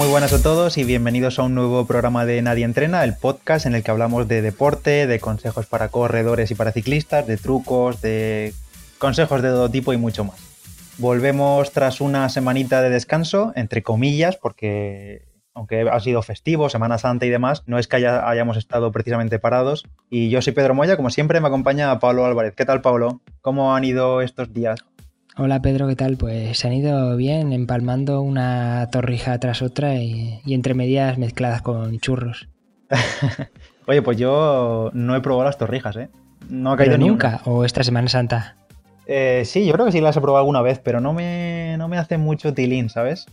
muy buenas a todos y bienvenidos a un nuevo programa de Nadie Entrena, el podcast en el que hablamos de deporte, de consejos para corredores y para ciclistas, de trucos, de consejos de todo tipo y mucho más. Volvemos tras una semanita de descanso, entre comillas, porque aunque ha sido festivo, Semana Santa y demás, no es que hayamos estado precisamente parados. Y yo soy Pedro Moya, como siempre me acompaña Pablo Álvarez. ¿Qué tal, Pablo? ¿Cómo han ido estos días? Hola Pedro, ¿qué tal? Pues se han ido bien, empalmando una torrija tras otra y, entre medias mezcladas con churros. Oye, pues yo no he probado las torrijas, ¿eh? No ha caído nunca, o esta Semana Santa. Eh, sí, yo creo que sí las he probado alguna vez, pero no me, no me hace mucho tilín, ¿sabes?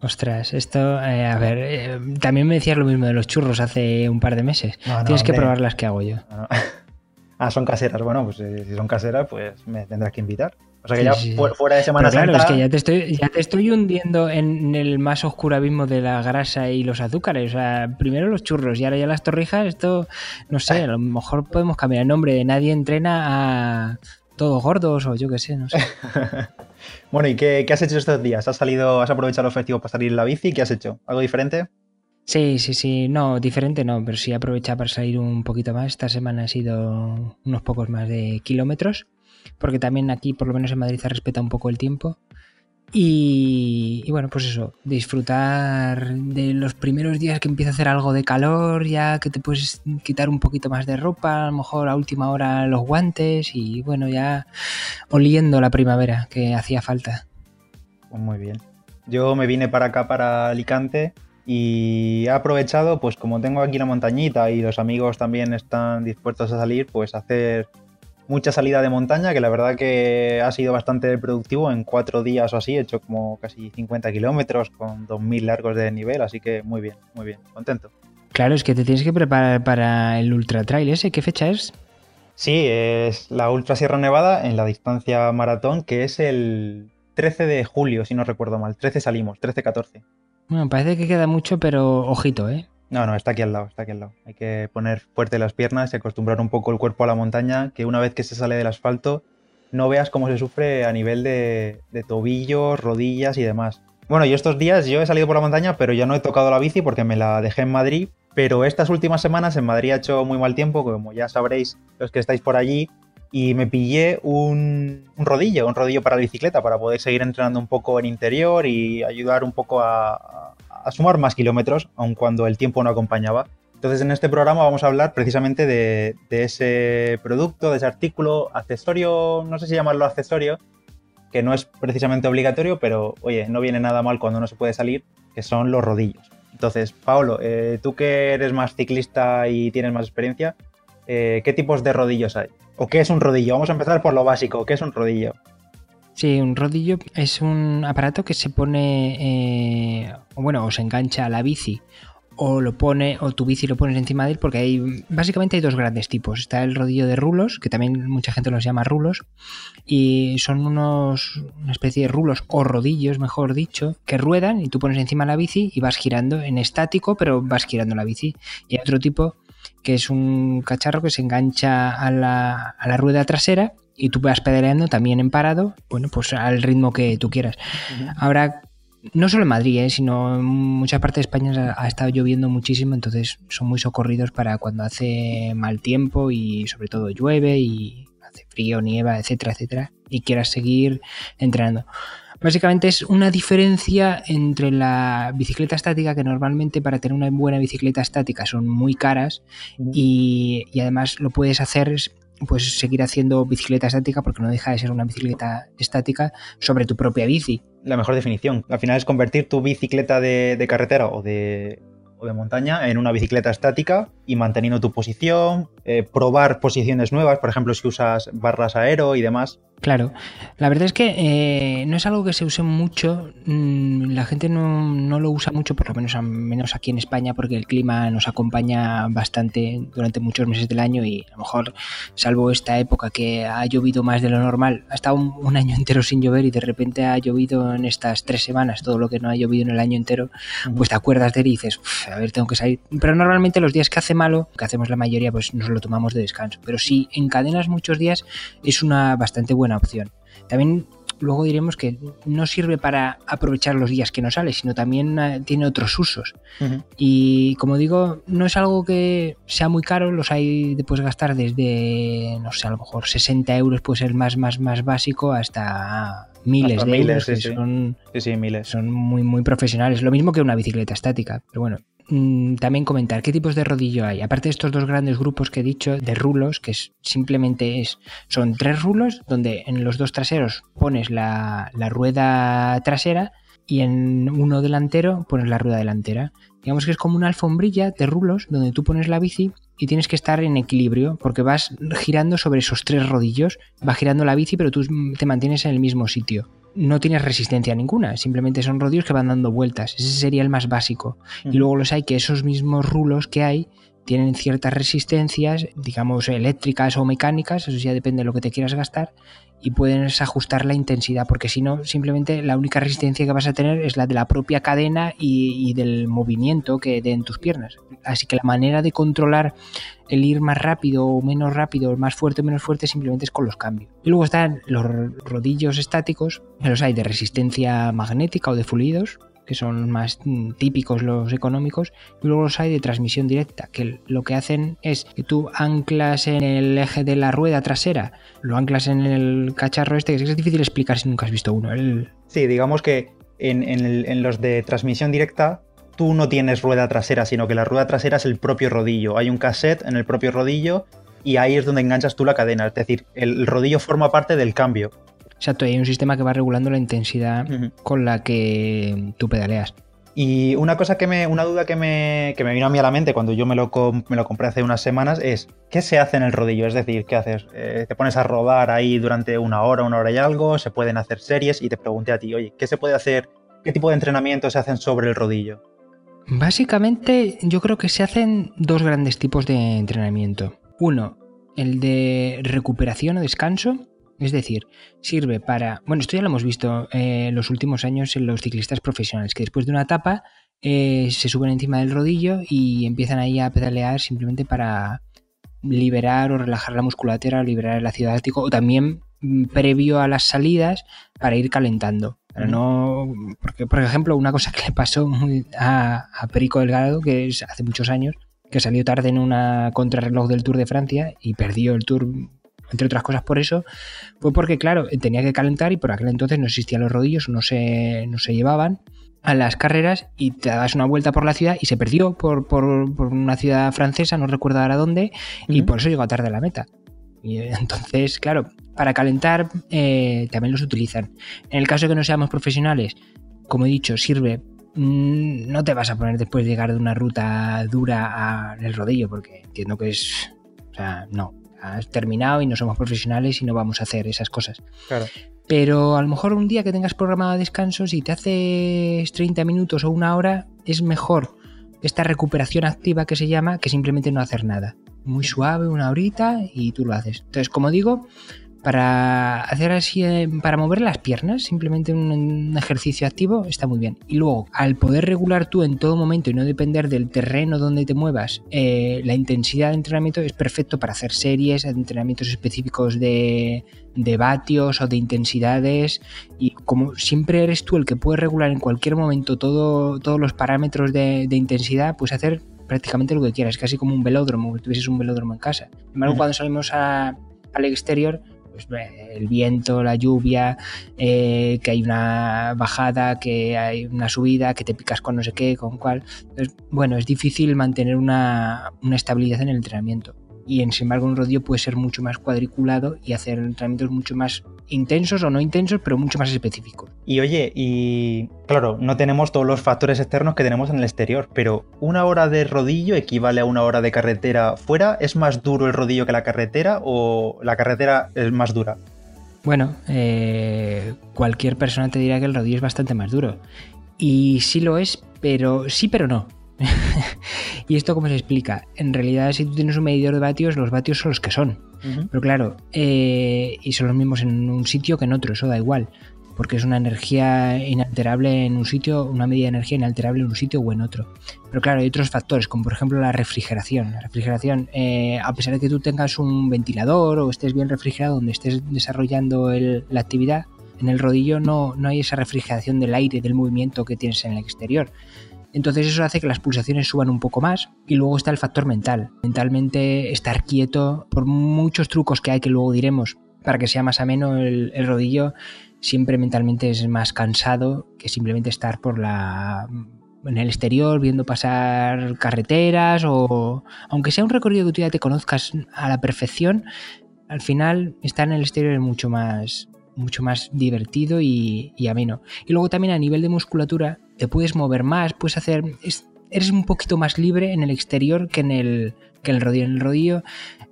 Ostras, esto, eh, a ver, eh, también me decías lo mismo de los churros hace un par de meses. Tienes que probar las que hago yo. ah, son caseras. Bueno, pues si son caseras, pues me tendrás que invitar. O sea que ya fuera de Semana Santa... Claro, es que ya te, estoy, ya te estoy hundiendo en el más oscuro abismo de la grasa y los azúcares. O sea, primero los churros y ahora ya las torrijas. Esto, no sé, a lo mejor podemos cambiar el nombre de Nadie Entrena a todos gordos o yo qué sé, no sé. bueno, ¿y qué, has hecho estos días? ¿Has salido, has aprovechado los festivos para salir en la bici? ¿Qué has hecho? ¿Algo diferente? Sí, sí, sí, no, diferente no, pero sí he aprovechado para salir un poquito más. Esta semana ha sido unos pocos más de kilómetros porque también aquí, por lo menos en Madrid, se respeta un poco el tiempo. Y, bueno, pues eso, disfrutar de los primeros días que empieza a hacer algo de calor, ya que te puedes quitar un poquito más de ropa, a lo mejor a última hora los guantes y bueno, ya oliendo la primavera que hacía falta. Muy bien. Yo me vine para acá, para Alicante, y he aprovechado, pues como tengo aquí la montañita y los amigos también están dispuestos a salir, pues hacer mucha salida de montaña, que la verdad que ha sido bastante productivo. En cuatro días o así he hecho como casi 50 kilómetros con 2.000 largos de nivel, así que muy bien, muy bien, contento. Claro, es que te tienes que preparar para el Ultra Trail ese. ¿Qué fecha es? Sí, es la Ultra Sierra Nevada en la distancia maratón, que es el 13 de julio, si no recuerdo mal. 13 salimos, 13-14. Bueno, parece que queda mucho, pero ojito, ¿eh? No, no, está aquí al lado, está aquí al lado. Hay que poner fuerte las piernas y acostumbrar un poco el cuerpo a la montaña, que una vez que se sale del asfalto, no veas cómo se sufre a nivel de, tobillos, rodillas y demás. Bueno, y estos días yo he salido por la montaña, pero ya no he tocado la bici porque me la dejé en Madrid. Pero estas últimas semanas en Madrid ha hecho muy mal tiempo, como ya sabréis los que estáis por allí, y me pillé un, rodillo, un rodillo para la bicicleta, para poder seguir entrenando un poco en interior y ayudar un poco a, a sumar más kilómetros, aun cuando el tiempo no acompañaba. Entonces en este programa vamos a hablar precisamente de, ese producto, de ese artículo, accesorio, no sé si llamarlo accesorio, que no es precisamente obligatorio, pero oye, no viene nada mal cuando no se puede salir, que son los rodillos. Entonces, Paolo, eh, tú que eres más ciclista y tienes más experiencia, eh, ¿qué tipos de rodillos hay? ¿O qué es un rodillo? Vamos a empezar por lo básico, ¿qué es un rodillo? Sí, un rodillo es un aparato que se pone, eh, bueno, o se engancha a la bici o lo pone o tu bici lo pones encima de él porque hay básicamente hay dos grandes tipos. Está el rodillo de rulos que también mucha gente los llama rulos y son unos una especie de rulos o rodillos mejor dicho que ruedan y tú pones encima la bici y vas girando en estático pero vas girando la bici. Y hay otro tipo que es un cacharro que se engancha a la, a la rueda trasera y tú vas pedaleando también en parado, bueno, pues al ritmo que tú quieras. Ahora, no solo en Madrid, ¿eh? sino en muchas partes de España ha, estado lloviendo muchísimo, entonces son muy socorridos para cuando hace mal tiempo y sobre todo llueve y hace frío, nieva, etcétera, etcétera, y quieras seguir entrenando. Básicamente es una diferencia entre la bicicleta estática, que normalmente para tener una buena bicicleta estática son muy caras, y, y además lo puedes hacer pues seguir haciendo bicicleta estática porque no deja de ser una bicicleta estática sobre tu propia bici. La mejor definición. Al final es convertir tu bicicleta de, carretera o de, o de montaña en una bicicleta estática y manteniendo tu posición, eh, probar posiciones nuevas, por ejemplo si usas barras aero y demás. Claro, la verdad es que eh, no es algo que se use mucho, mm, la gente no, lo usa mucho, por lo menos, menos aquí en España, porque el clima nos acompaña bastante durante muchos meses del año y a lo mejor, salvo esta época que ha llovido más de lo normal, ha estado un, año entero sin llover y de repente ha llovido en estas tres semanas todo lo que no ha llovido en el año entero, pues te acuerdas de él y dices, a ver, tengo que salir. Pero normalmente los días que hace malo, que hacemos la mayoría, pues nos lo tomamos de descanso. Pero si encadenas muchos días, es una bastante buena opción. También luego diremos que no sirve para aprovechar los días que no sale, sino también eh, tiene otros usos. Y como digo, no es algo que sea muy caro, los hay de gastar desde, no sé, a lo mejor 60 euros puede ser más, más, más básico hasta miles de miles, euros. sí, sí. Son, sí, miles. son muy, muy profesionales. Lo mismo que una bicicleta estática. Pero bueno, mm, también comentar qué tipos de rodillo hay. Aparte de estos dos grandes grupos que he dicho de rulos, que simplemente es, son tres rulos donde en los dos traseros pones la, la rueda trasera y en uno delantero pones la rueda delantera. Digamos que es como una alfombrilla de rulos donde tú pones la bici y tienes que estar en equilibrio porque vas girando sobre esos tres rodillos, va girando la bici pero tú te mantienes en el mismo sitio. No tienes resistencia ninguna, simplemente son rodillos que van dando vueltas. Ese sería el más básico. Y luego los hay que esos mismos rulos que hay tienen ciertas resistencias, digamos eléctricas o mecánicas, eso ya depende de lo que te quieras gastar, y puedes ajustar la intensidad, porque si no, simplemente la única resistencia que vas a tener es la de la propia cadena y, del movimiento que den tus piernas. Así que la manera de controlar el ir más rápido o menos rápido, más fuerte o menos fuerte, simplemente es con los cambios. Y luego están los rodillos estáticos, los hay de resistencia magnética o de fluidos, que son más mm, típicos los económicos, y luego los hay de transmisión directa, que lo que hacen es que tú anclas en el eje de la rueda trasera, lo anclas en el cacharro este, que es difícil explicar si nunca has visto uno. El... Sí, digamos que en, en, los de transmisión directa tú no tienes rueda trasera, sino que la rueda trasera es el propio rodillo. Hay un cassette en el propio rodillo y ahí es donde enganchas tú la cadena. Es decir, el rodillo forma parte del cambio. Exacto, hay un sistema que va regulando la intensidad uh -huh. con la que tú pedaleas. Y una cosa que me, una duda que me, que me vino a mí a la mente cuando yo me lo, me lo compré hace unas semanas es ¿qué se hace en el rodillo? Es decir, ¿qué haces? Eh, ¿Te pones a rodar ahí durante una hora, una hora y algo? ¿Se pueden hacer series? Y te pregunté a ti, oye, ¿qué se puede hacer? ¿Qué tipo de entrenamiento se hacen sobre el rodillo? Básicamente yo creo que se hacen dos grandes tipos de entrenamiento. Uno, el de recuperación o descanso, es decir, sirve para... Bueno, esto ya lo hemos visto en eh, los últimos años en los ciclistas profesionales, que después de una etapa eh, se suben encima del rodillo y empiezan ahí a pedalear simplemente para liberar o relajar la musculatura, liberar el ácido láctico o también mm, previo a las salidas para ir calentando. Para no, porque, por ejemplo, una cosa que le pasó a, a Perico Delgado, que es hace muchos años, que salió tarde en una contrarreloj del Tour de Francia y perdió el Tour entre otras cosas por eso, fue porque, claro, tenía que calentar y por aquel entonces no existían los rodillos, no se, no se llevaban a las carreras y te dabas una vuelta por la ciudad y se perdió por, por, por una ciudad francesa, no recuerdo ahora dónde, uh -huh. y por eso llegó tarde a la meta. Y entonces, claro, para calentar eh, también los utilizan. En el caso de que no seamos profesionales, como he dicho, sirve mmm, no te vas a poner después de llegar de una ruta dura al rodillo, porque entiendo que es. O sea, no has terminado y no somos profesionales y no vamos a hacer esas cosas. Claro. Pero a lo mejor un día que tengas programado descanso, si te haces 30 minutos o una hora, es mejor esta recuperación activa que se llama que simplemente no hacer nada. Muy suave, una horita y tú lo haces. Entonces, como digo, para hacer así, eh, para mover las piernas, simplemente un, ejercicio activo está muy bien. Y luego, al poder regular tú en todo momento y no depender del terreno donde te muevas, eh, la intensidad de entrenamiento es perfecto para hacer series, entrenamientos específicos de, de vatios o de intensidades. Y como siempre eres tú el que puede regular en cualquier momento todo, todos los parámetros de, de intensidad, pues hacer prácticamente lo que quieras, casi como un velódromo, que tuvieses un velódromo en casa. Sin embargo, cuando salimos a, al exterior, pues, el viento, la lluvia, eh, que hay una bajada, que hay una subida, que te picas con no sé qué, con cuál. Entonces, bueno, es difícil mantener una, una estabilidad en el entrenamiento. Y en sin embargo, un rodillo puede ser mucho más cuadriculado y hacer entrenamientos mucho más intensos o no intensos, pero mucho más específicos. Y oye, y claro, no tenemos todos los factores externos que tenemos en el exterior, pero una hora de rodillo equivale a una hora de carretera fuera. ¿Es más duro el rodillo que la carretera o la carretera es más dura? Bueno, eh, cualquier persona te dirá que el rodillo es bastante más duro. Y sí lo es, pero sí, pero no. ¿Y esto cómo se explica? En realidad, si tú tienes un medidor de vatios, los vatios son los que son. Uh -huh. Pero claro, eh, y son los mismos en un sitio que en otro, eso da igual. Porque es una energía inalterable en un sitio, una medida de energía inalterable en un sitio o en otro. Pero claro, hay otros factores, como por ejemplo la refrigeración. La refrigeración, eh, a pesar de que tú tengas un ventilador o estés bien refrigerado donde estés desarrollando el, la actividad, En el rodillo no, no hay esa refrigeración del aire, del movimiento que tienes en el exterior. Entonces eso hace que las pulsaciones suban un poco más y luego está el factor mental. Mentalmente estar quieto, por muchos trucos que hay que luego diremos para que sea más ameno el, el rodillo, siempre mentalmente es más cansado que simplemente estar por la en el exterior viendo pasar carreteras o aunque sea un recorrido que tú ya te conozcas a la perfección, al final estar en el exterior es mucho más mucho más divertido y, y ameno. Y luego también a nivel de musculatura te puedes mover más, puedes hacer eres un poquito más libre en el exterior que en el que el rodillo. En el rodillo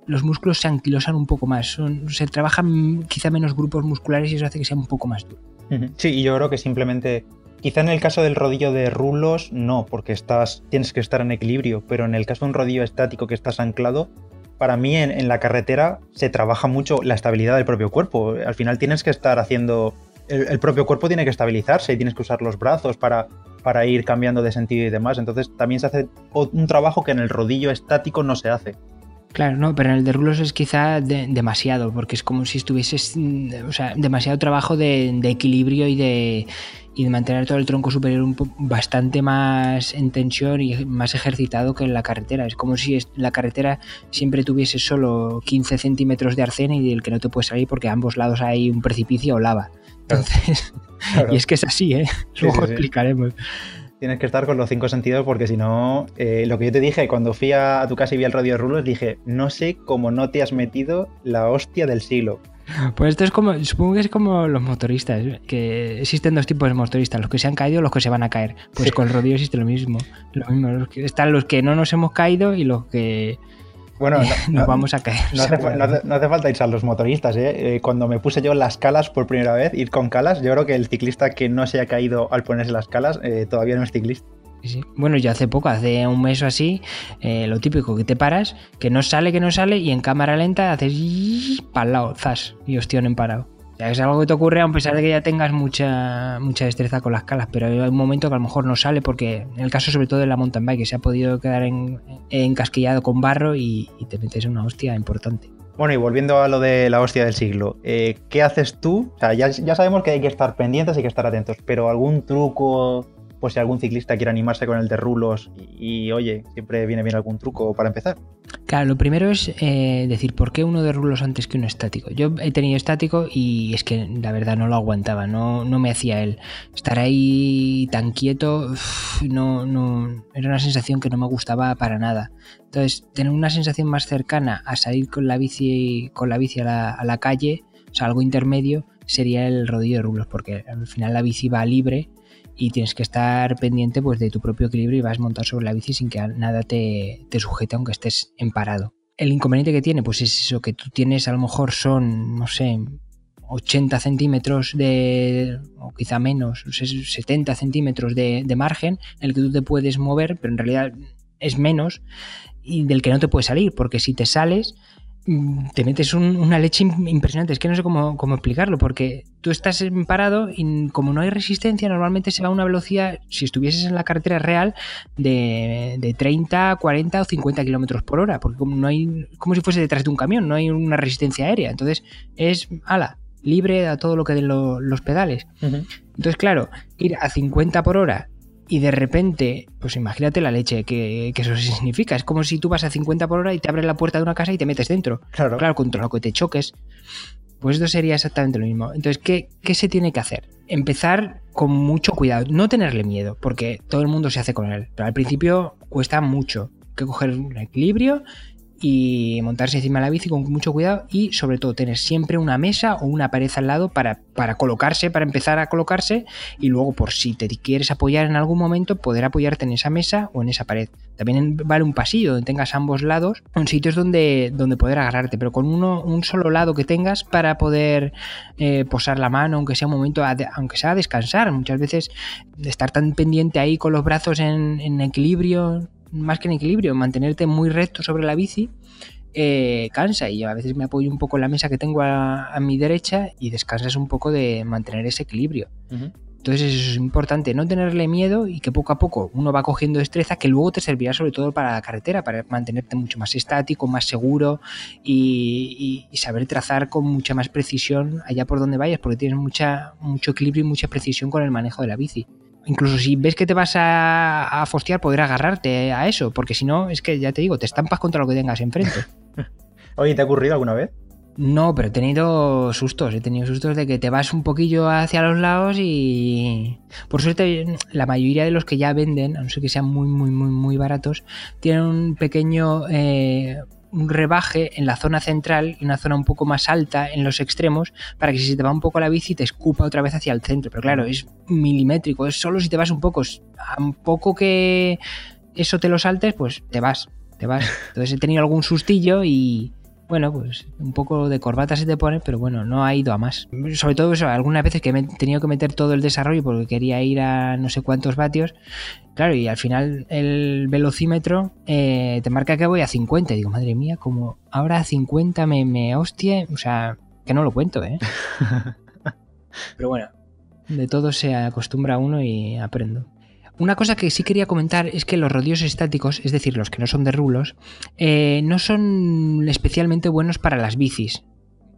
los músculos se anquilosan un poco más, se trabajan quizá menos grupos musculares y eso hace que sea un poco más duro. Sí, y yo creo que simplemente, quizá en el caso del rodillo de rulos, no, porque estás, tienes que estar en equilibrio, pero en el caso de un rodillo estático que estás anclado, para mí en, la carretera se trabaja mucho la estabilidad del propio cuerpo. Al final tienes que estar haciendo, el, propio cuerpo tiene que estabilizarse y tienes que usar los brazos para, para ir cambiando de sentido y demás. Entonces también se hace un trabajo que en el rodillo estático no se hace. Claro, no, pero en el de rulos es quizá demasiado, porque es como si estuvieses, o sea, demasiado trabajo de, equilibrio y de, y de mantener todo el tronco superior un bastante más en tensión y más ejercitado que en la carretera. Es como si la carretera siempre tuviese solo 15 centímetros de arcén y del que no te puedes salir porque a ambos lados hay un precipicio o lava. Entonces, y es que es así, ¿eh? Luego explicaremos tienes que estar con los cinco sentidos porque si no, eh, lo que yo te dije cuando fui a, tu casa y vi el radio de rulos, dije, no sé cómo no te has metido la hostia del siglo. Pues esto es como, supongo que es como los motoristas, que existen dos tipos de motoristas, los que se han caído y los que se van a caer. Pues con el rodillo existe lo mismo. Lo mismo. están los que no nos hemos caído y los que bueno, nos vamos a caer. No hace, falta irse a los motoristas. ¿eh? ¿eh? Cuando me puse yo las calas por primera vez, ir con calas, yo creo que el ciclista que no se ha caído al ponerse las calas eh, todavía no es ciclista. Sí. Bueno, yo hace poco, hace un mes o así, eh, lo típico que te paras, que no sale, que no sale, y en cámara lenta haces para el lado, zas, y hostión en parado es algo que te ocurre a pesar de que ya tengas mucha, mucha destreza con las calas, pero hay un momento que a lo mejor no sale porque en el caso sobre todo de la mountain bike que se ha podido quedar encasquillado con barro y, te metes una hostia importante. Bueno, y volviendo a lo de la hostia del siglo, eh, ¿qué haces tú? O sea, ya, ya sabemos que hay que estar pendientes, hay que estar atentos, pero algún truco pues si algún ciclista quiere animarse con el de rulos y, oye, siempre viene bien algún truco para empezar. Claro, lo primero es eh, decir, ¿por qué uno de rulos antes que uno estático? Yo he tenido estático y es que la verdad no lo aguantaba, no, no me hacía él. Estar ahí tan quieto, no, no, era una sensación que no me gustaba para nada. Entonces, tener una sensación más cercana a salir con la bici, con la bici a la, a la calle, o sea, algo intermedio, sería el rodillo de rulos, porque al final la bici va libre y tienes que estar pendiente pues, de tu propio equilibrio y vas a montar sobre la bici sin que nada te, te sujete aunque estés en parado. El inconveniente que tiene pues es eso, que tú tienes a lo mejor son, no sé, 80 centímetros de, o quizá menos, 70 centímetros de, de margen en el que tú te puedes mover, pero en realidad es menos y del que no te puedes salir, porque si te sales, te metes una leche impresionante. Es que no sé cómo, explicarlo, porque tú estás parado y como no hay resistencia, normalmente se va a una velocidad, si estuvieses en la carretera real, de, de 30, 40 o 50 kilómetros por hora, porque como no hay, como si fuese detrás de un camión, no hay una resistencia aérea. Entonces es, ala, libre a todo lo que den los pedales. Entonces, claro, ir a 50 por hora y de repente, pues imagínate la leche que, eso significa. Es como si tú vas a 50 por hora y te abres la puerta de una casa y te metes dentro. Claro. Claro, contra lo que te choques. Pues esto sería exactamente lo mismo. Entonces, ¿qué, ¿qué, se tiene que hacer? Empezar con mucho cuidado, no tenerle miedo, porque todo el mundo se hace con él. Pero al principio cuesta mucho que coger un equilibrio y montarse encima de la bici con mucho cuidado y sobre todo tener siempre una mesa o una pared al lado para, para colocarse, para empezar a colocarse y luego por si te quieres apoyar en algún momento poder apoyarte en esa mesa o en esa pared. También vale un pasillo donde tengas ambos lados, en sitios donde, donde poder agarrarte, pero con uno, un solo lado que tengas para poder eh, posar la mano, aunque sea un momento, aunque sea a descansar. Muchas veces estar tan pendiente ahí con los brazos en, en equilibrio más que en equilibrio, mantenerte muy recto sobre la bici, eh, cansa y a veces me apoyo un poco en la mesa que tengo a, mi derecha y descansas un poco de mantener ese equilibrio. Entonces eso es importante, no tenerle miedo y que poco a poco uno va cogiendo destreza que luego te servirá sobre todo para la carretera, para mantenerte mucho más estático, más seguro y, saber trazar con mucha más precisión allá por donde vayas, porque tienes mucha, mucho equilibrio y mucha precisión con el manejo de la bici. Incluso si ves que te vas a, a fostear, poder agarrarte a eso, porque si no, es que ya te digo, te estampas contra lo que tengas enfrente. Oye, ¿te ha ocurrido alguna vez? No, pero he tenido sustos, he tenido sustos de que te vas un poquillo hacia los lados y por suerte la mayoría de los que ya venden, a no ser que sean muy, muy, muy, muy baratos, tienen un pequeño eh, un rebaje en la zona central y una zona un poco más alta en los extremos para que si se te va un poco la bici te escupa otra vez hacia el centro. Pero claro, es milimétrico, es solo si te vas un poco, a un poco que eso te lo saltes, pues te vas, te vas. Entonces he tenido algún sustillo y bueno, pues un poco de corbata se te pone, pero bueno, no ha ido a más. Sobre todo eso, algunas veces que me he tenido que meter todo el desarrollo porque quería ir a no sé cuántos vatios. Claro, y al final el velocímetro eh, te marca que voy a 50. Y digo, madre mía, como ahora a 50 me, me hostie, o sea, que no lo cuento, ¿eh? pero bueno, de todo se acostumbra uno y aprendo. Una cosa que sí quería comentar es que los rodeos estáticos, es decir, los que no son de rulos, eh, no son especialmente buenos para las bicis.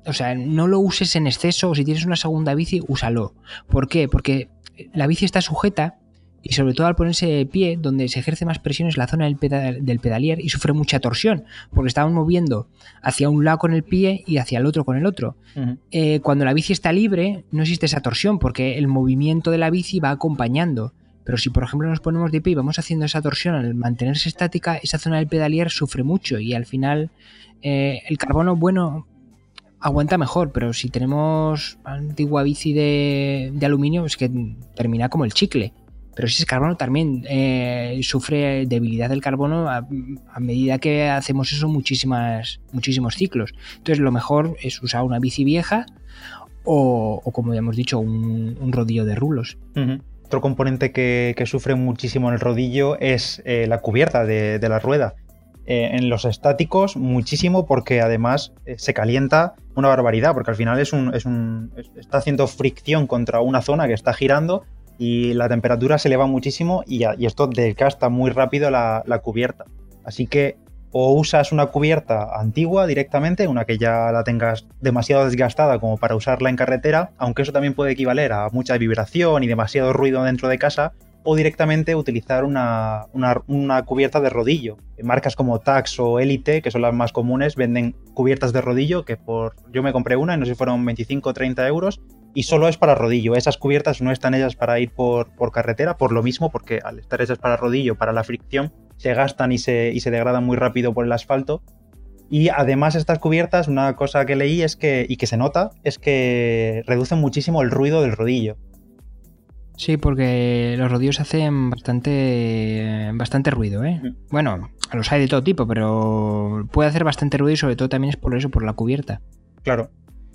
O sea, no lo uses en exceso o si tienes una segunda bici, úsalo. ¿Por qué? Porque la bici está sujeta y sobre todo al ponerse de pie, donde se ejerce más presión es la zona del, pedalier y sufre mucha torsión, porque estamos moviendo hacia un lado con el pie y hacia el otro con el otro. Eh, cuando la bici está libre, no existe esa torsión, porque el movimiento de la bici va acompañando. Pero si por ejemplo nos ponemos de pie y vamos haciendo esa torsión al mantenerse estática, esa zona del pedalier sufre mucho y al final eh, el carbono, bueno, aguanta mejor, pero si tenemos antigua bici de, aluminio, es que termina como el chicle. Pero si es carbono también eh, sufre debilidad del carbono a, medida que hacemos eso muchísimas, muchísimos ciclos. Entonces lo mejor es usar una bici vieja o, como ya hemos dicho, un, rodillo de rulos. Otro componente que, sufre muchísimo en el rodillo es eh, la cubierta de, la rueda. Eh, en los estáticos muchísimo porque además eh, se calienta una barbaridad porque al final es un, es un, está haciendo fricción contra una zona que está girando y la temperatura se eleva muchísimo y, esto desgasta muy rápido la, cubierta. Así que o usas una cubierta antigua directamente, una que ya la tengas demasiado desgastada como para usarla en carretera, aunque eso también puede equivaler a mucha vibración y demasiado ruido dentro de casa, o directamente utilizar una, cubierta de rodillo. Marcas como Tax o Elite, que son las más comunes, venden cubiertas de rodillo que por yo me compré una y no sé si fueron 25 o 30 euros y solo es para rodillo. Esas cubiertas no están hechas para ir por, por carretera, por lo mismo, porque al estar hechas para rodillo, para la fricción, se gastan y se, y se degradan muy rápido por el asfalto. Y además estas cubiertas, una cosa que leí es que, y que se nota, es que reducen muchísimo el ruido del rodillo. Sí, porque los rodillos hacen bastante, bastante ruido, ¿eh? Bueno, los hay de todo tipo, pero puede hacer bastante ruido y sobre todo también es por eso, por la cubierta. Claro.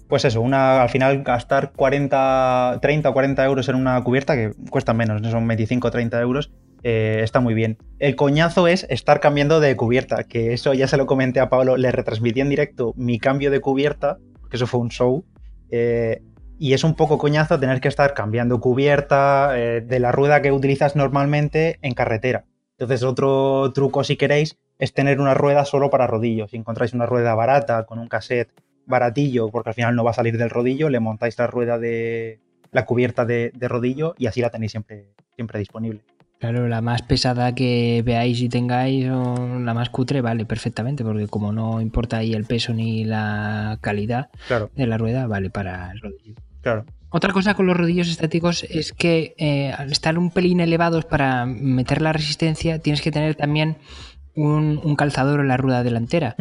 Pues eso, una, al final gastar 40, 30 o 40 euros en una cubierta, que cuesta menos, no son 25 o 30 euros, eh, está muy bien. El coñazo es estar cambiando de cubierta, que eso ya se lo comenté a Pablo, le retransmití en directo mi cambio de cubierta, que eso fue un show, eh, y es un poco coñazo tener que estar cambiando cubierta eh, de la rueda que utilizas normalmente en carretera. Entonces otro truco si queréis es tener una rueda solo para rodillos. Si encontráis una rueda barata con un cassette baratillo, porque al final no va a salir del rodillo, le montáis la rueda de la cubierta de, de rodillo y así la tenéis siempre, siempre disponible. Claro, la más pesada que veáis y tengáis o la más cutre vale perfectamente, porque como no importa ahí el peso ni la calidad de la rueda, vale para el rodillo. Claro. Otra cosa con los rodillos estáticos es que eh, al estar un pelín elevados para meter la resistencia, tienes que tener también un, calzador en la rueda delantera.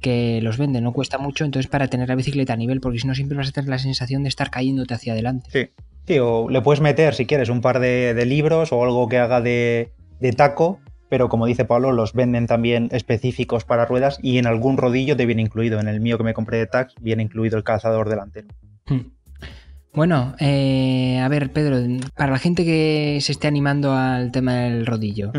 Que los vende, no cuesta mucho, entonces para tener la bicicleta a nivel, porque si no siempre vas a tener la sensación de estar cayéndote hacia adelante. Sí, Sí, o le puedes meter, si quieres, un par de, libros o algo que haga de, taco, pero como dice Pablo, los venden también específicos para ruedas y en algún rodillo te viene incluido. En el mío que me compré de Tax viene incluido el calzador delantero. Hmm. Bueno, eh, a ver, Pedro, para la gente que se esté animando al tema del rodillo,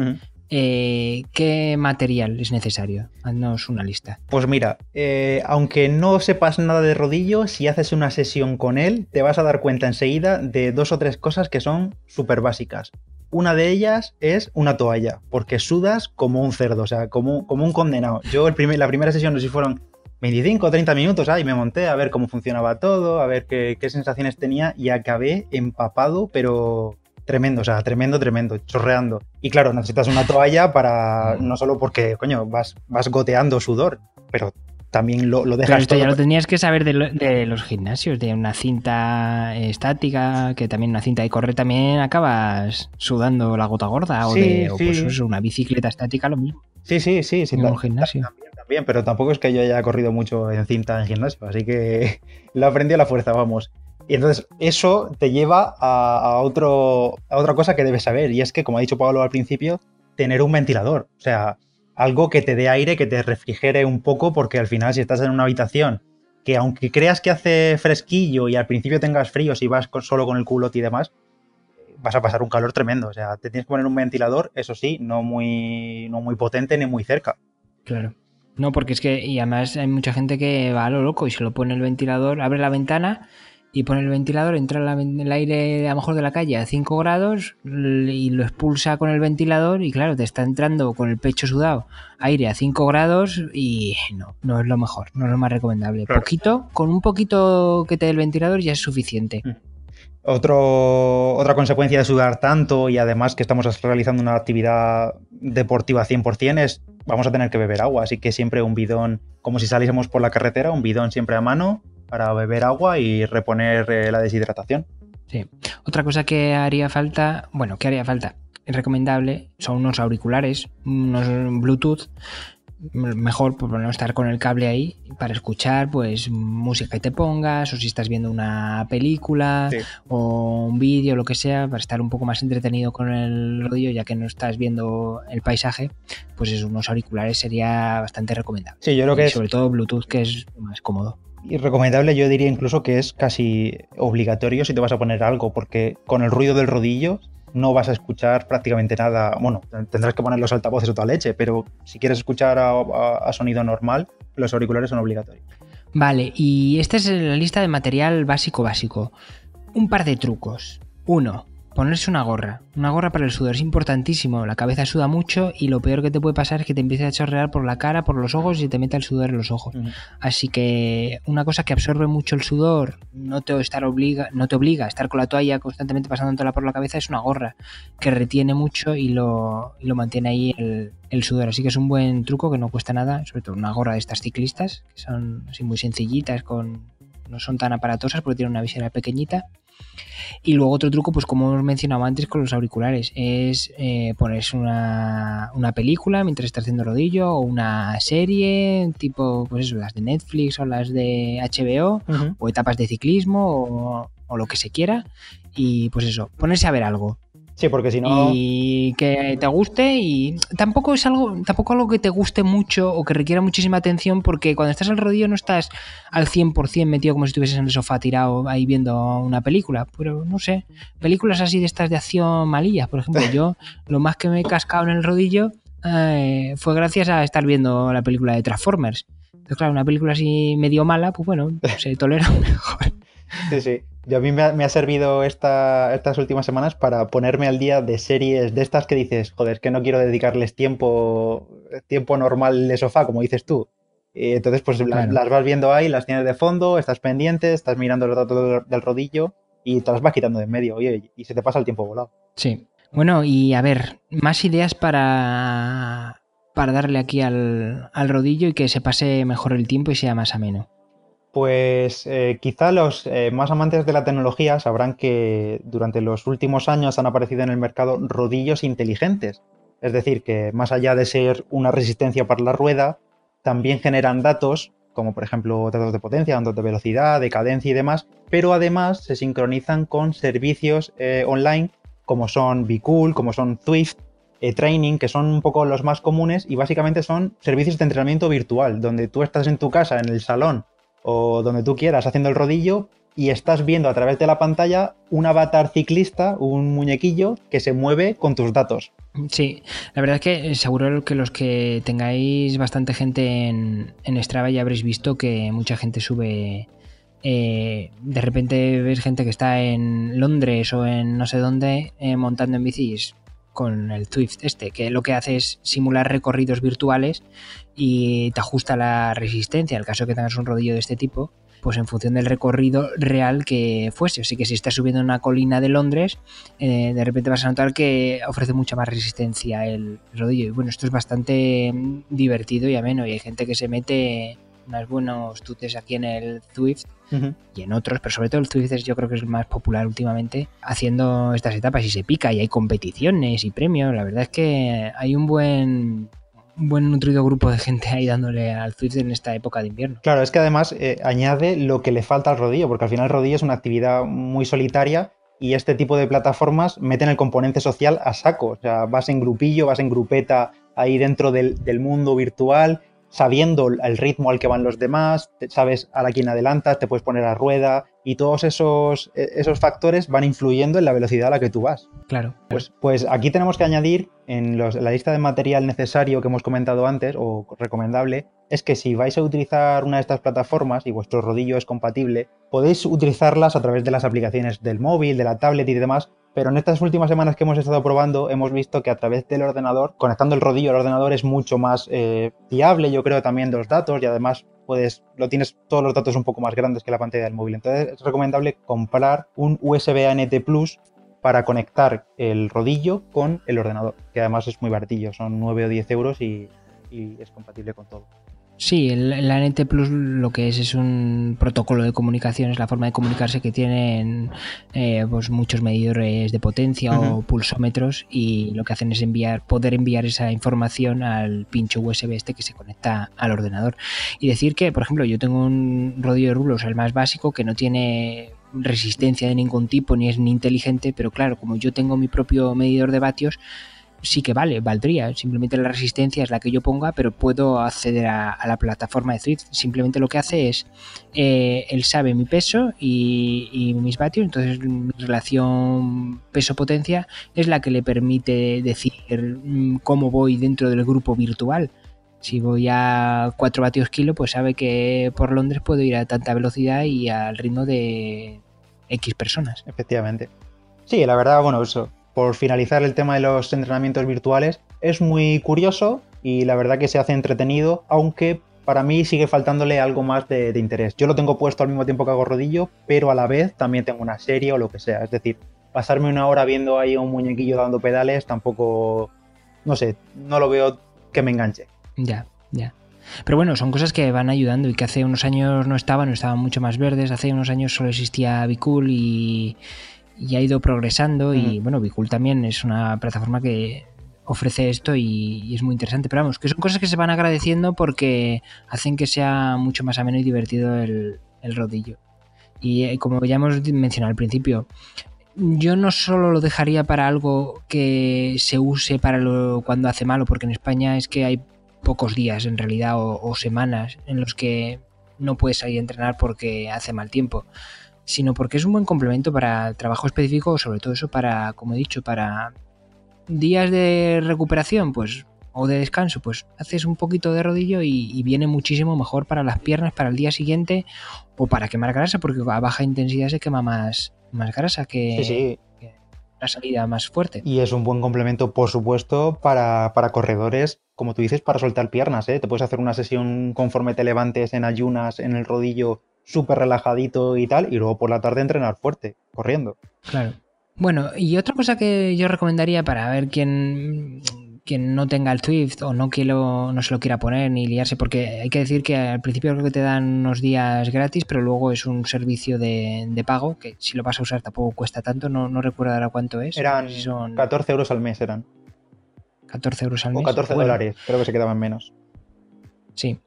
eh, ¿qué material es necesario? Haznos una lista. Pues mira, eh, aunque no sepas nada de rodillo, si haces una sesión con él, te vas a dar cuenta enseguida de dos o tres cosas que son súper básicas. Una de ellas es una toalla, porque sudas como un cerdo, o sea, como, un condenado. Yo el primer, la primera sesión, no sé si fueron 25 o 30 minutos, ahí me monté a ver cómo funcionaba todo, a ver qué sensaciones tenía y acabé empapado, pero tremendo, o sea, tremendo, tremendo, chorreando. Y claro, necesitas una toalla para, no solo porque, coño, vas, vas goteando sudor, pero también lo, lo dejas Pero esto ya lo tenías que saber de, lo- de los gimnasios, de una cinta estática, que también una cinta de correr también acabas sudando la gota gorda, o, Sí, de, o pues sí. eso, una bicicleta estática, lo mismo. Sí, sí, sí, sí. En un gimnasio. También, también, pero tampoco es que yo haya corrido mucho en cinta en gimnasio, así que lo aprendí a la fuerza, vamos. Y entonces eso te lleva a, otro, a otra cosa que debes saber, y es que, como ha dicho Pablo al principio, tener un ventilador. O sea, algo que te dé aire, que te refrigere un poco, porque al final si estás en una habitación que aunque creas que hace fresquillo y al principio tengas frío si vas con- solo con el culote y demás, vas a pasar un calor tremendo. O sea, te tienes que poner un ventilador, eso sí, no muy, no muy potente ni muy cerca. Claro. No, porque es que, y además hay mucha gente que va a lo loco y se lo pone el ventilador, abre la ventana y pone el ventilador, entra la el aire a lo mejor de la calle a 5 grados y lo expulsa con el ventilador y claro, te está entrando con el pecho sudado aire a 5 grados y no, no es lo mejor, no es lo más recomendable. Claro. Poquito, con un poquito que te dé el ventilador ya es suficiente. Otro, otra consecuencia de sudar tanto y además que estamos realizando una actividad deportiva 100% es vamos a tener que beber agua, así que siempre un bidón, como si saliésemos por la carretera, un bidón siempre a mano para beber agua y reponer eh, la deshidratación. Sí. Otra cosa que haría falta, bueno, que haría falta, es recomendable, son unos auriculares, unos Bluetooth, mejor por no estar con el cable ahí para escuchar pues música que te pongas o si estás viendo una película Sí. o un vídeo lo que sea para estar un poco más entretenido con el rodillo ya que no estás viendo el paisaje pues eso, unos auriculares sería bastante recomendable Sí, yo creo que Y es sobre todo Bluetooth que es más cómodo y recomendable, yo diría incluso que es casi obligatorio si te vas a poner algo, porque con el ruido del rodillo no vas a escuchar prácticamente nada. Bueno, tendrás que poner los altavoces o toda leche, pero si quieres escuchar a, a- a sonido normal, los auriculares son obligatorios. Vale, y esta es la lista de material básico básico. Un par de trucos. Uno, ponerse una gorra. Una gorra para el sudor es importantísimo. La cabeza suda mucho y lo peor que te puede pasar es que te empiece a chorrear por la cara, por los ojos y te meta el sudor en los ojos. Así que una cosa que absorbe mucho el sudor, no te, estar obliga, no te obliga a estar con la toalla constantemente pasándola por la cabeza, es una gorra que retiene mucho y lo, y lo mantiene ahí el, el sudor. Así que es un buen truco que no cuesta nada, sobre todo una gorra de estas ciclistas, que son así muy sencillitas, con, no son tan aparatosas porque tienen una visera pequeñita. Y luego otro truco, pues como hemos mencionado antes con los auriculares, es eh, ponerse una, una película mientras estás haciendo rodillo o una serie, tipo, pues eso, las de Netflix o las de HBO o etapas de ciclismo o, o lo que se quiera. Y pues eso, ponerse a ver algo Sí, porque si no. y que te guste y tampoco es algo tampoco algo que te guste mucho o que requiera muchísima atención porque cuando estás al rodillo no estás al 100% metido como si estuvieses en el sofá tirado ahí viendo una película, pero no sé, películas así de estas de acción malillas, por ejemplo, yo lo más que me he cascado en el rodillo eh, fue gracias a estar viendo la película de Transformers. Entonces, claro, una película así medio mala, pues bueno, se tolera mejor. Sí, sí. Yo a mí me ha, me ha servido esta- estas últimas semanas para ponerme al día de series de estas que dices, joder, es que no quiero dedicarles tiempo, tiempo normal de sofá, como dices tú. Y entonces, pues Claro. las vas viendo ahí, las tienes de fondo, estás pendiente, estás mirando el dato del, del rodillo y te las vas quitando de en medio, oye, y se te pasa el tiempo volado. Sí. Bueno, y a ver, más ideas para, para darle aquí al, al rodillo y que se pase mejor el tiempo y sea más ameno. Pues eh, quizá los eh, más amantes de la tecnología sabrán que durante los últimos años han aparecido en el mercado rodillos inteligentes. Es decir, que más allá de ser una resistencia para la rueda, también generan datos, como por ejemplo datos de potencia, datos de velocidad, de cadencia y demás, pero además se sincronizan con servicios eh, online como son Cool, como son Zwift, eh, Training, que son un poco los más comunes y básicamente son servicios de entrenamiento virtual, donde tú estás en tu casa, en el salón o donde tú quieras haciendo el rodillo y estás viendo a través de la pantalla un avatar ciclista, un muñequillo que se mueve con tus datos. Sí, la verdad es que seguro que los que tengáis bastante gente en, en Strava ya habréis visto que mucha gente sube. eh, de repente ves gente que está en Londres o en no sé dónde eh, montando en bicis con el Swift este, que lo que hace es simular recorridos virtuales y te ajusta la resistencia. En el caso de que tengas un rodillo de este tipo, pues en función del recorrido real que fuese. Así que si estás subiendo una colina de Londres, eh, de repente vas a notar que ofrece mucha más resistencia el rodillo. Y bueno, esto es bastante mm, divertido y ameno. Y hay gente que se mete unos buenos tutes aquí en el Swift Ujú. y en otros, pero sobre todo el Swift es, yo creo que es el más popular últimamente, haciendo estas etapas y se pica y hay competiciones y premios. La verdad es que hay un buen, un buen nutrido grupo de gente ahí dándole al Swift en esta época de invierno. Claro, es que además eh, añade lo que le falta al rodillo, porque al final el rodillo es una actividad muy solitaria y este tipo de plataformas meten el componente social a saco. O sea, vas en grupillo, vas en grupeta ahí dentro del, del mundo virtual, sabiendo el ritmo al que van los demás, sabes a la quien adelantas, te puedes poner a rueda y todos esos, eh, esos factores van influyendo en la velocidad a la que tú vas. Claro. Pues, pues aquí tenemos que añadir en, los- en la lista de material necesario que hemos comentado antes, o recomendable, es que si vais a utilizar una de estas plataformas y vuestro rodillo es compatible, podéis utilizarlas a través de las aplicaciones del móvil, de la tablet y demás. Pero en estas últimas semanas que hemos estado probando, hemos visto que a través del ordenador, conectando el rodillo al ordenador, es mucho más eh, fiable, yo creo, también de los datos y además puedes, lo tienes todos los datos un poco más grandes que la pantalla del móvil. Entonces es recomendable comprar un USB ANT Plus para conectar el rodillo con el ordenador, que además es muy baratillo, son 9 o 10 euros y, y es compatible con todo. Sí, el, el ANT Plus lo que es es un protocolo de comunicación, es la forma de comunicarse que tienen eh, pues muchos medidores de potencia o pulsómetros y lo que hacen es enviar, poder enviar esa información al pincho USB este que se conecta al ordenador. Y decir que, por ejemplo, yo tengo un rodillo de rulos, el más básico, que no tiene resistencia de ningún tipo ni es ni inteligente, pero claro, como yo tengo mi propio medidor de vatios, sí que vale, valdría. Simplemente la resistencia es la que yo ponga, pero puedo acceder a, la plataforma de Swift. Simplemente lo que hace es, eh, él sabe mi peso y, y mis vatios, entonces mi relación peso-potencia es la que le permite decir mm, cómo voy dentro del grupo virtual. Si voy a 4 vatios kilo, pues sabe que por Londres puedo ir a tanta velocidad y al ritmo de X personas. Efectivamente. Sí, la verdad, bueno, eso. Por finalizar el tema de los entrenamientos virtuales, es muy curioso y la verdad que se hace entretenido, aunque para mí sigue faltándole algo más de, interés. Yo lo tengo puesto al mismo tiempo que hago rodillo, pero a la vez también tengo una serie o lo que sea. Es decir, pasarme una hora viendo ahí a un muñequillo dando pedales tampoco, no sé, no lo veo que me enganche. Ya, ya. Pero bueno, son cosas que van ayudando y que hace unos años no estaban, estaban mucho más verdes. Hace unos años solo existía Bicool y, y ha ido progresando. Y bueno, Bicool también es una plataforma que ofrece esto y, y es muy interesante. Pero vamos, que son cosas que se van agradeciendo porque hacen que sea mucho más ameno y divertido el, el rodillo. Y eh, como ya hemos mencionado al principio, yo no solo lo dejaría para algo que se use para lo, cuando hace malo, porque en España es que hay pocos días en realidad o, o semanas en los que no puedes salir a entrenar porque hace mal tiempo, sino porque es un buen complemento para trabajo específico, sobre todo eso para, como he dicho, para días de recuperación, pues o de descanso, pues haces un poquito de rodillo y, y viene muchísimo mejor para las piernas, para el día siguiente o para quemar grasa, porque a baja intensidad se quema más, más grasa que, Sí, salida más fuerte. Y es un buen complemento, por supuesto, para, para corredores, como tú dices, para soltar piernas. ¿eh? Te puedes hacer una sesión conforme te levantes en ayunas, en el rodillo, súper relajadito y tal, y luego por la tarde entrenar fuerte, corriendo. Claro. Bueno, y otra cosa que yo recomendaría para ver quién, quien no tenga el Swift o no, que lo, no se lo quiera poner ni liarse, porque hay que decir que al principio creo que te dan unos días gratis, pero luego es un servicio de, de pago que si lo vas a usar tampoco cuesta tanto, no, no recuerdo ahora cuánto es. Eran no sé si son 14 euros al mes, eran. 14 euros al mes. O 14 Bueno, dólares, creo que se quedaban menos. Sí.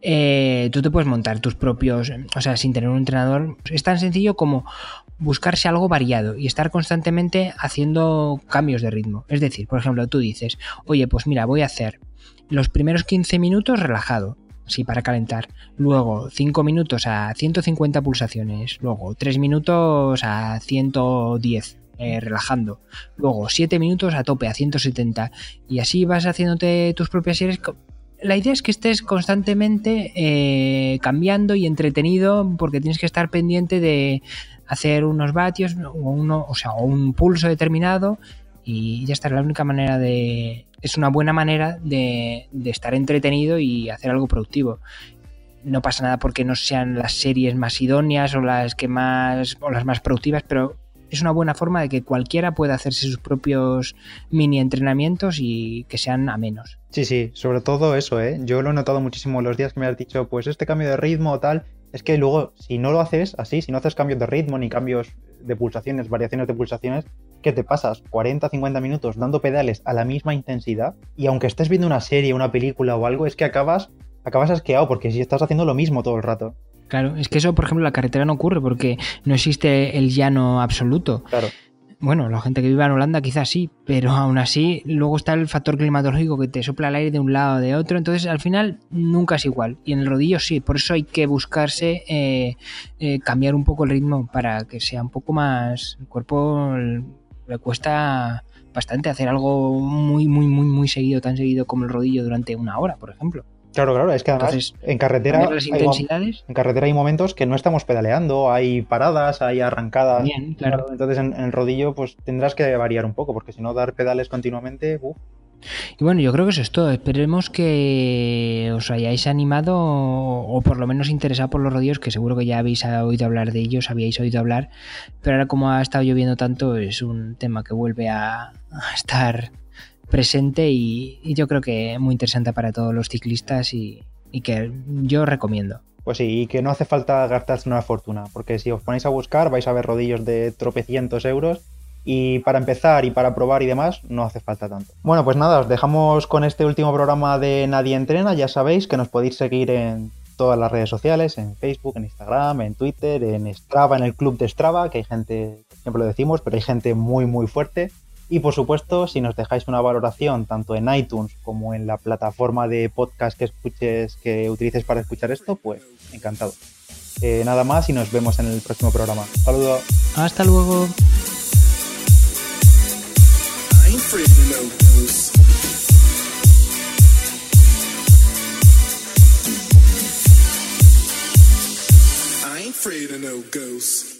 Eh, tú te puedes montar tus propios, o sea, sin tener un entrenador. Es tan sencillo como buscarse algo variado y estar constantemente haciendo cambios de ritmo. Es decir, por ejemplo, tú dices, oye, pues mira, voy a hacer los primeros 15 minutos relajado, así para calentar. Luego 5 minutos a 150 pulsaciones. Luego 3 minutos a 110. eh, relajando. Luego 7 minutos a tope, a 170. Y así vas haciéndote tus propias series. La idea es que estés constantemente eh, cambiando y entretenido porque tienes que estar pendiente de hacer unos vatios o, uno, o sea, un pulso determinado y ya está, la única manera de... Es una buena manera de, de estar entretenido y hacer algo productivo. No pasa nada porque no sean las series más idóneas o las que más o las más productivas, pero es una buena forma de que cualquiera pueda hacerse sus propios mini entrenamientos y que sean a menos. Sí, sí, sobre todo eso, ¿eh? Yo lo he notado muchísimo los días que me has dicho, pues este cambio de ritmo o tal, es que luego, si no lo haces así, si no haces cambios de ritmo ni cambios de pulsaciones, variaciones de pulsaciones, que te pasas 40, 50 minutos dando pedales a la misma intensidad y aunque estés viendo una serie, una película o algo, es que acabas acabas asqueado porque si estás haciendo lo mismo todo el rato. Claro, es que eso, por ejemplo, en la carretera no ocurre porque no existe el llano absoluto. Claro. Bueno, la gente que vive en Holanda quizás sí, pero aún así luego está el factor climatológico que te sopla el aire de un lado o de otro, entonces al final nunca es igual. Y en el rodillo sí, por eso hay que buscarse eh, eh, cambiar un poco el ritmo para que sea un poco más... El cuerpo le cuesta bastante hacer algo muy, muy, muy, muy seguido, tan seguido como el rodillo durante una hora, por ejemplo. Claro, claro, es que además en carretera hay, en carretera hay momentos que no estamos pedaleando, hay paradas, hay arrancadas. Bien, claro. Entonces en, el rodillo pues tendrás que variar un poco, porque si no dar pedales continuamente, Y bueno, yo creo que eso es todo. Esperemos que os hayáis animado o, por lo menos interesado por los rodillos, que seguro que ya habéis oído hablar de ellos, habíais oído hablar, pero ahora como ha estado lloviendo tanto es un tema que vuelve a estar presente y, yo creo que muy interesante para todos los ciclistas y, que yo recomiendo. Pues sí, y que no hace falta gastarse una fortuna, porque si os ponéis a buscar vais a ver rodillos de tropecientos euros y para empezar y para probar y demás no hace falta tanto. Bueno, pues nada, os dejamos con este último programa de Nadie Entrena, ya sabéis que nos podéis seguir en todas las redes sociales, en Facebook, en Instagram, en Twitter, en Strava, en el club de Strava, que hay gente, siempre lo decimos, pero hay gente muy muy fuerte y por supuesto, si nos dejáis una valoración tanto en iTunes como en la plataforma de podcast que escuches, que utilices para escuchar esto, pues encantado. Eh, nada más y nos vemos en el próximo programa. Saludos. Hasta luego. I ain't afraid of no ghosts.